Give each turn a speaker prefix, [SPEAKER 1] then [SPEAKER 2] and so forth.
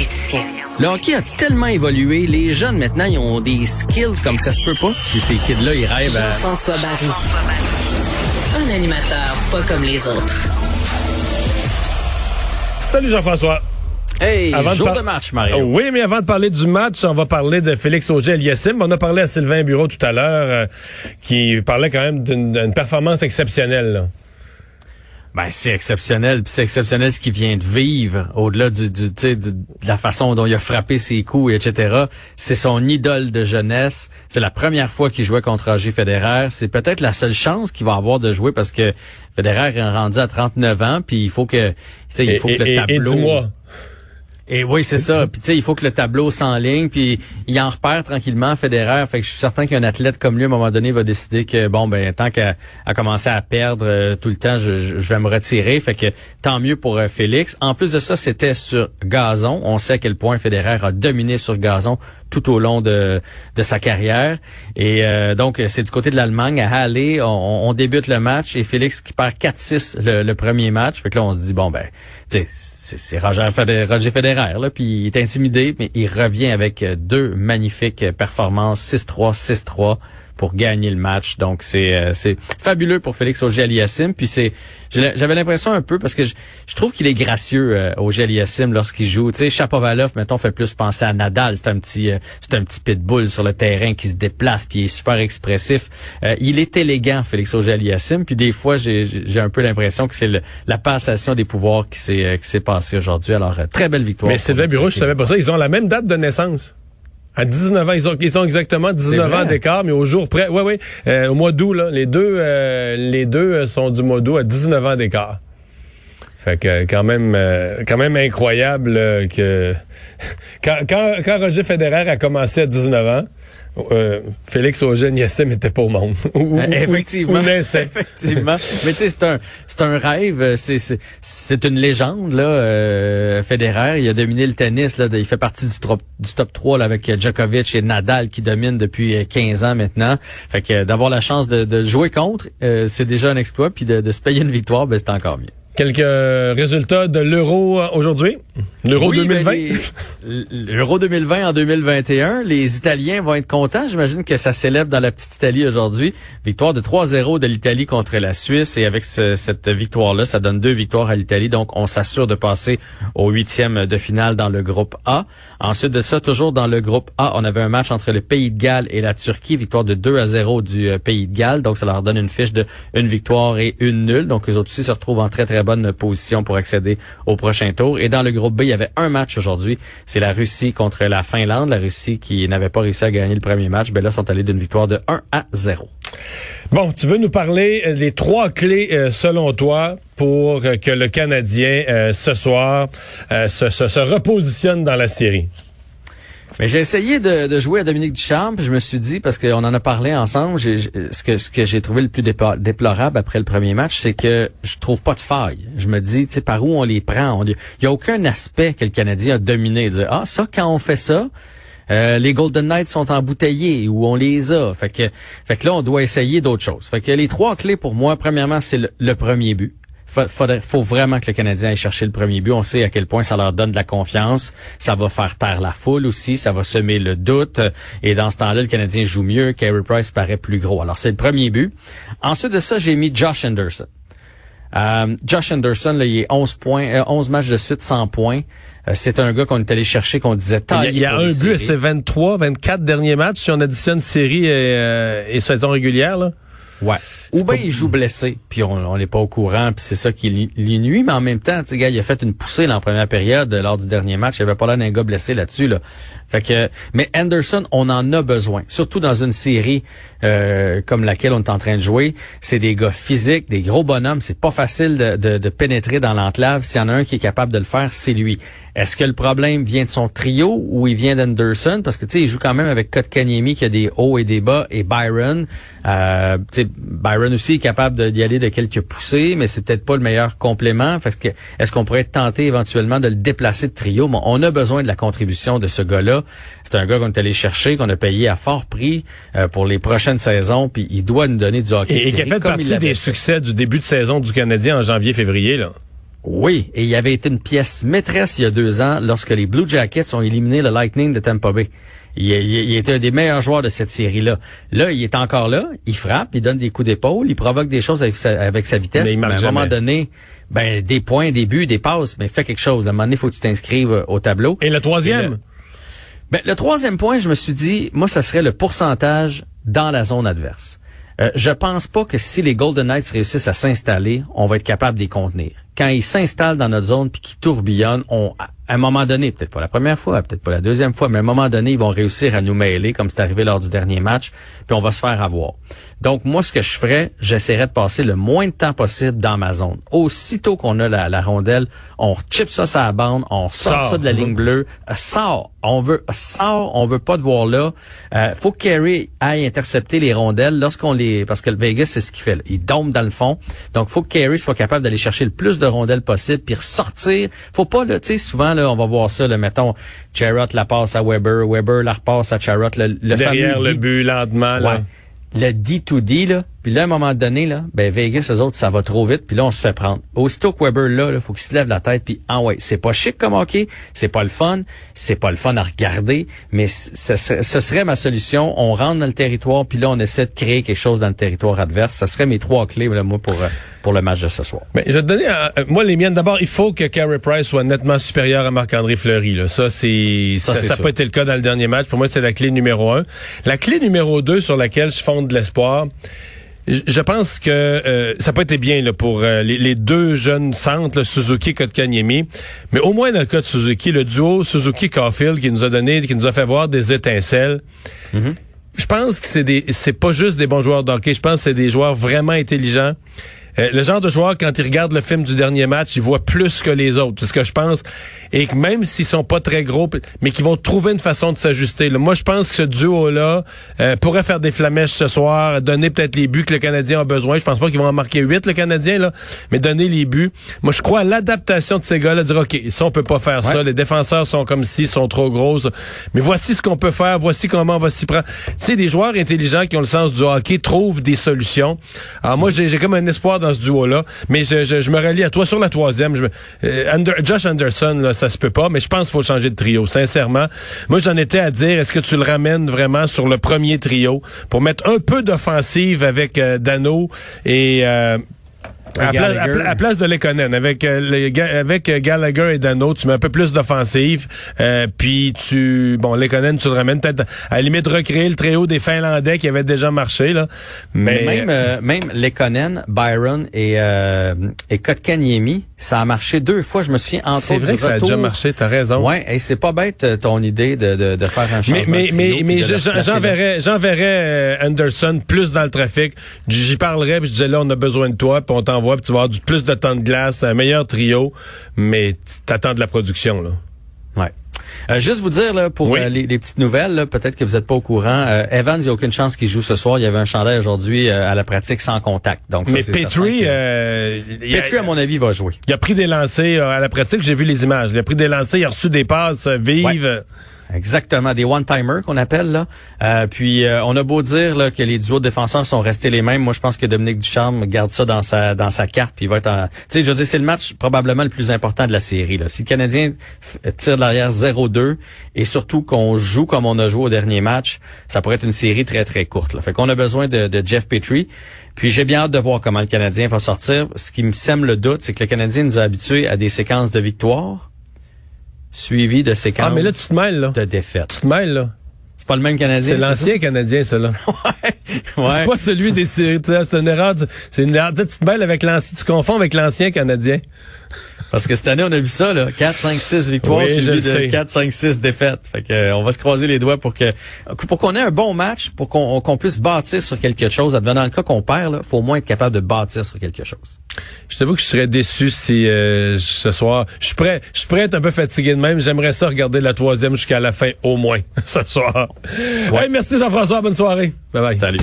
[SPEAKER 1] politicien.
[SPEAKER 2] Le hockey a tellement évolué, les jeunes maintenant, ils ont des skills comme ça se peut pas. Puis ces kids-là, ils rêvent à...
[SPEAKER 1] Jean-François Barry. Un animateur pas comme les autres.
[SPEAKER 3] Salut Jean-François.
[SPEAKER 2] Hey,
[SPEAKER 3] Avant de
[SPEAKER 2] jour de match, Mario.
[SPEAKER 3] Euh, Oui, mais avant de parler du match, on va parler de Félix Auger-Aliassime. On a parlé à Sylvain Bureau tout à l'heure, euh, qui parlait quand même d'une d'une performance exceptionnelle. là.
[SPEAKER 2] Ben, c'est exceptionnel. Puis c'est exceptionnel ce qu'il vient de vivre, au-delà du, du tu sais, de, de la façon dont il a frappé ses coups, etc. C'est son idole de jeunesse. C'est la première fois qu'il jouait contre Roger Federer. C'est peut-être la seule chance qu'il va avoir de jouer parce que Federer est rendu à 39 ans, puis il faut que, tu sais, il
[SPEAKER 3] Et,
[SPEAKER 2] faut que le
[SPEAKER 3] et-
[SPEAKER 2] tableau... Et oui, c'est ça. Puis tu sais, il faut que le tableau s'enligne, puis il en repère tranquillement Federer. Fait que je suis certain qu'un athlète comme lui, à un moment donné, va décider que bon, ben tant qu'à commencer à perdre euh, tout le temps, je vais me retirer. Fait que tant mieux pour euh, Félix. En plus de ça, c'était sur gazon. On sait à quel point Federer a dominé sur gazon tout au long de, de sa carrière. Et euh, donc, c'est du côté de l'Allemagne. À Halle, on, on débute le match et Félix qui perd 4-6 le, le premier match. Fait que là, on se dit, bon, ben, tu c'est Roger Federer, Roger Federer là, puis il est intimidé, mais il revient avec deux magnifiques performances, 6-3, 6-3 pour gagner le match. Donc c'est euh, c'est fabuleux pour Félix Auger-Aliassime. Puis c'est j'avais l'impression un peu parce que je, je trouve qu'il est gracieux euh, Auger-Aliassime lorsqu'il joue. Tu sais, Chapovalov, mettons, fait plus penser à Nadal. C'est un petit euh, c'est un petit pitbull sur le terrain qui se déplace puis il est super expressif. Euh, il est élégant, Félix Auger-Aliassime. Puis des fois, j'ai j'ai un peu l'impression que c'est la passation des pouvoirs qui s'est euh, qui s'est passée aujourd'hui. Alors euh, très belle victoire.
[SPEAKER 3] mais Sylvain Bureau, je savais pas ça. Ils ont la même date de naissance. À 19 ans, ils ont, ils ont exactement 19
[SPEAKER 2] vrai?
[SPEAKER 3] ans d'écart, mais au jour près, ouais, ouais, euh, au mois d'août, les deux, euh, les deux euh, sont du mois d'août à 19 ans d'écart. Fait que euh, quand même, euh, quand même incroyable euh, que quand, quand, quand Roger Federer a commencé à 19 ans, euh, Félix Auger-Aliassime était pas au monde. Ou- ou-
[SPEAKER 2] Euh, Effectivement.
[SPEAKER 3] Ou.
[SPEAKER 2] Mais tu sais, c'est un, c'est un rêve. euh, C'est, c'est, c'est une légende, là. Euh, Federer, il a dominé le tennis, là. Il fait partie du, top du top 3, là, avec Djokovic et Nadal qui dominent depuis euh, 15 ans maintenant. Fait que euh, d'avoir la chance de, de jouer contre, euh, c'est déjà un exploit. Puis de, de se payer une victoire, ben, c'est encore mieux.
[SPEAKER 3] Quelques résultats de l'Euro euh, aujourd'hui? L'Euro
[SPEAKER 2] Oui,
[SPEAKER 3] 2020.
[SPEAKER 2] ben, L'Euro 2020 en 2021, les Italiens vont être contents. J'imagine que ça célèbre dans la petite Italie aujourd'hui. Victoire de 3-0 de l'Italie contre la Suisse. Et avec ce- cette victoire-là, ça donne deux victoires à l'Italie. Donc, on s'assure de passer au huitième de finale dans le groupe A. Ensuite de ça, toujours dans le groupe A, on avait un match entre le Pays de Galles et la Turquie. Victoire de 2 à 0 du euh, Pays de Galles. Donc, ça leur donne une fiche de une victoire et une nulle. Donc, les autres aussi se retrouvent en très, très bonne position pour accéder au prochain tour. Et dans le groupe B, il y avait un match aujourd'hui. C'est la Russie contre la Finlande. La Russie qui n'avait pas réussi à gagner le premier match, ben là, sont allés d'une victoire de 1 à 0.
[SPEAKER 3] Bon, tu veux nous parler euh, des trois clés, euh, selon toi, pour euh, que le Canadien, euh, ce soir, euh, se, se- se repositionne dans la série?
[SPEAKER 2] Mais j'ai essayé de, jouer à Dominique Duchamp, puis je me suis dit, parce qu'on en a parlé ensemble, ce que, ce que j'ai trouvé le plus déplorable après le premier match, c'est que je trouve pas de faille. Je me dis, tu sais, par où on les prend? Il y a aucun aspect que le Canadien a dominé. Dire, ah, ça, quand on fait ça, euh, les Golden Knights sont embouteillés ou on les a. Fait que, fait que là, on doit essayer d'autres choses. Fait que les trois clés pour moi, premièrement, c'est le premier but. Faudrait- faut vraiment que le Canadien aille chercher le premier but. On sait à quel point ça leur donne de la confiance. Ça va faire taire la foule aussi. Ça va semer le doute. Et dans ce temps-là, le Canadien joue mieux. Carey Price paraît plus gros. Alors, c'est le premier but. Ensuite de ça, j'ai mis Josh Anderson. Euh, Josh Anderson, là, il est 11 points, euh, 11 matchs de suite, 100 points. Euh, c'est un gars qu'on est allé chercher, qu'on disait
[SPEAKER 3] Il y a, il y a un but ses 23, 24 derniers matchs, si on additionne série et, euh, et saison régulière. Là.
[SPEAKER 2] Ouais. Ou bien il joue blessé, puis on n'est pas au courant, puis c'est ça qui lui- lui nuit, mais en même temps, tu gars, il a fait une poussée dans la première période euh, lors du dernier match. Il avait pas l'air d'un gars blessé là-dessus, là. Fait que, mais Anderson, on en a besoin, surtout dans une série euh, comme laquelle on est en train de jouer. C'est des gars physiques, des gros bonhommes. C'est pas facile de, de- de pénétrer dans l'enclave. S'il y en a un qui est capable de le faire, c'est lui. Est-ce que le problème vient de son trio ou il vient d'Anderson? Parce que, tu sais, il joue quand même avec Kotkaniemi qui a des hauts et des bas et Byron. Euh, tu Byron aussi est capable d'y aller de quelques poussées, mais c'est peut-être pas le meilleur complément. Parce que, est-ce qu'on pourrait tenter éventuellement de le déplacer de trio? Bon, on a besoin de la contribution de ce gars-là. C'est un gars qu'on est allé chercher, qu'on a payé à fort prix euh, pour les prochaines saisons, puis il doit nous donner du hockey.
[SPEAKER 3] Et, et qui a fait partie des
[SPEAKER 2] fait.
[SPEAKER 3] succès du début de saison du Canadien en janvier-février. là.
[SPEAKER 2] Oui, et il avait été une pièce maîtresse il y a deux ans lorsque les Blue Jackets ont éliminé le Lightning de Tampa Bay. Il, il- il était un des meilleurs joueurs de cette série-là. Là, il est encore là, il frappe, il donne des coups d'épaule, il provoque des choses avec sa, avec sa vitesse.
[SPEAKER 3] Mais il marque
[SPEAKER 2] à un moment donné, ben des points, des buts, des passes, mais fais quelque chose. À un moment donné, il faut que tu t'inscrives euh, au tableau.
[SPEAKER 3] Et le troisième?
[SPEAKER 2] Et le- Ben, le troisième point, je me suis dit, moi, ça serait le pourcentage dans la zone adverse. Euh, je pense pas que si les Golden Knights réussissent à s'installer, on va être capable de les contenir. Quand ils s'installent dans notre zone puis qu'ils tourbillonnent, on, à un moment donné, peut-être pas la première fois, peut-être pas la deuxième fois, mais à un moment donné, ils vont réussir à nous mêler, comme c'est arrivé lors du dernier match, puis on va se faire avoir. Donc, moi, ce que je ferais, j'essaierais de passer le moins de temps possible dans ma zone. Aussitôt qu'on a la, la rondelle, on chip ça sur la bande, on sort
[SPEAKER 3] Sort.
[SPEAKER 2] ça de la ligne bleue, euh, sort. On veut sort, on veut pas te voir là. Euh, faut que Carey aille intercepter les rondelles lorsqu'on les parce que le Vegas c'est ce qu'il fait. là. Il dompe dans le fond. Donc faut que Carey soit capable d'aller chercher le plus de rondelles possible puis ressortir. Faut pas là, tu sais souvent là on va voir ça là mettons Charrot la passe à Weber, Weber la repasse à Charrot le, le
[SPEAKER 3] Derrière
[SPEAKER 2] fameux
[SPEAKER 3] le but, lentement. Là.
[SPEAKER 2] Ouais. Le D2D, là, puis là, à un moment donné, là, ben Vegas, eux autres, ça va trop vite, puis là, on se fait prendre. Aussitôt que Weber, là, il faut qu'il se lève la tête, puis ah ouais, c'est pas chic comme hockey, c'est pas le fun, c'est pas le fun à regarder, mais ce serait, ce serait ma solution. On rentre dans le territoire, puis là, on essaie de créer quelque chose dans le territoire adverse. Ça serait mes trois clés, là, moi, pour, euh, pour le match de ce soir.
[SPEAKER 3] Mais je vais te donner, euh, euh, moi, les miennes. D'abord, il faut que Carey Price soit nettement supérieur à Marc-André Fleury. Là. Ça, c'est ça,
[SPEAKER 2] Ça,
[SPEAKER 3] ça pas été le cas dans le dernier match. Pour moi, c'est la clé numéro un. La clé numéro deux sur laquelle je fonde de l'espoir, je pense que euh, ça pas été bien là, pour euh, les, les deux jeunes centres, là, Suzuki et Kotkaniemi. Mais au moins dans le cas de Suzuki, le duo Suzuki-Caulfield qui nous a donné, qui nous a fait voir des étincelles. Je pense que c'est des, c'est pas juste des bons joueurs de hockey. Je pense que c'est des joueurs vraiment intelligents. Euh, le genre de joueur, quand il regarde le film du dernier match, il voit plus que les autres. C'est ce que je pense. Et que même s'ils sont pas très gros, mais qu'ils vont trouver une façon de s'ajuster. Moi, je pense que ce duo-là euh, pourrait faire des flamèches ce soir, donner peut-être les buts que le Canadien a besoin. Je pense pas qu'ils vont en marquer huit, le Canadien, là, mais donner les buts. Moi, je crois à l'adaptation de ces gars-là, dire, OK, ça, on peut pas faire ça. Les défenseurs sont comme si, sont trop grosses. Mais voici ce qu'on peut faire, voici comment on va s'y prendre. Tu sais, des joueurs intelligents qui ont le sens du hockey trouvent des solutions. Alors moi, j'ai j'ai comme un espoir dans duo-là, mais je, me relie à toi sur la troisième. Euh, Josh Anderson, ça se peut pas, mais je pense qu'il faut changer de trio, sincèrement. Moi, j'en étais à dire, est-ce que tu le ramènes vraiment sur le premier trio pour mettre un peu d'offensive avec euh, Dano et... euh, à, pla- à à place de Lekonen, avec euh, les avec euh, Gallagher et Dano, tu mets un peu plus d'offensive, euh, puis tu bon Lekonen, tu le ramènes peut-être à la limite recréer le trio des Finlandais qui avait déjà marché là.
[SPEAKER 2] Mais,
[SPEAKER 3] Mais,
[SPEAKER 2] même, euh, même Lekonen, Byron et, euh, et Kotkaniemi, ça a marché deux fois. Je me souviens
[SPEAKER 3] c'est vrai que ça a déjà marché, t'as raison.
[SPEAKER 2] Ouais, et c'est pas bête euh, ton idée de, de, de faire un changement.
[SPEAKER 3] Mais, mais, mais, j'enverrais, j'enverrais euh, Anderson plus dans le trafic. J'y parlerais, puis je disais là, on a besoin de toi, puis on t'envoie, puis tu vas avoir du, plus de temps de glace, un meilleur trio, mais t'attends de la production, là.
[SPEAKER 2] Ouais. Euh, juste vous dire là pour
[SPEAKER 3] Oui.
[SPEAKER 2] euh, les, les petites nouvelles, peut-être que vous n'êtes pas au courant. euh, Evans, il n'y a aucune chance qu'il joue ce soir. Il y avait un chandail aujourd'hui à la pratique sans contact. Donc, ça,
[SPEAKER 3] Mais
[SPEAKER 2] certain
[SPEAKER 3] Petrie,
[SPEAKER 2] que-
[SPEAKER 3] euh,
[SPEAKER 2] Petrie, à mon avis, va jouer.
[SPEAKER 3] Il a pris des lancers à la pratique, j'ai vu les images. Il a pris des lancers, il a reçu des passes vives.
[SPEAKER 2] Exactement, des one-timers qu'on appelle là. Euh, puis euh, on a beau dire là, que les duos défenseurs sont restés les mêmes. Moi, je pense que Dominique Ducharme garde ça dans sa dans sa carte. Puis il va être en. Tu sais, je dire, c'est le match probablement le plus important de la série. Là. Si le Canadien f- tire de l'arrière 0-2 et surtout qu'on joue comme on a joué au dernier match, ça pourrait être une série très très courte. Là. Fait qu'on a besoin de, de Jeff Petrie. Puis j'ai bien hâte de voir comment le Canadien va sortir. Ce qui me sème le doute, c'est que le Canadien nous a habitués à des séquences de victoires suivies de séquences
[SPEAKER 3] Ah, mais là, tu te mêles, là.
[SPEAKER 2] de défaites.
[SPEAKER 3] Tu te mêles, là.
[SPEAKER 2] C'est pas le même Canadien.
[SPEAKER 3] C'est l'ancien Canadien, ça, là.
[SPEAKER 2] Ouais.
[SPEAKER 3] C'est pas celui des séries. C'est une erreur. du- C'est une erreur. Tu te mêles avec l'ancien. Tu confonds avec l'ancien Canadien.
[SPEAKER 2] Parce que cette année, on a vu ça, là. 4, 5, 6 victoires
[SPEAKER 3] Oui,
[SPEAKER 2] suivies de
[SPEAKER 3] sais.
[SPEAKER 2] 4, 5, 6 défaites. Fait que, euh, on va se croiser les doigts pour que, pour qu'on ait un bon match, pour qu'on qu'on puisse bâtir sur quelque chose. Advenant le cas qu'on perd, là, faut au moins être capable de bâtir sur quelque chose.
[SPEAKER 3] Je t'avoue que je serais déçu si euh, ce soir. Je suis prêt. Je suis prêt à être un peu fatigué de même. J'aimerais ça regarder la troisième jusqu'à la fin, au moins, ce soir. Ouais, merci Jean-François. Bonne soirée. Bye bye.
[SPEAKER 2] Salut.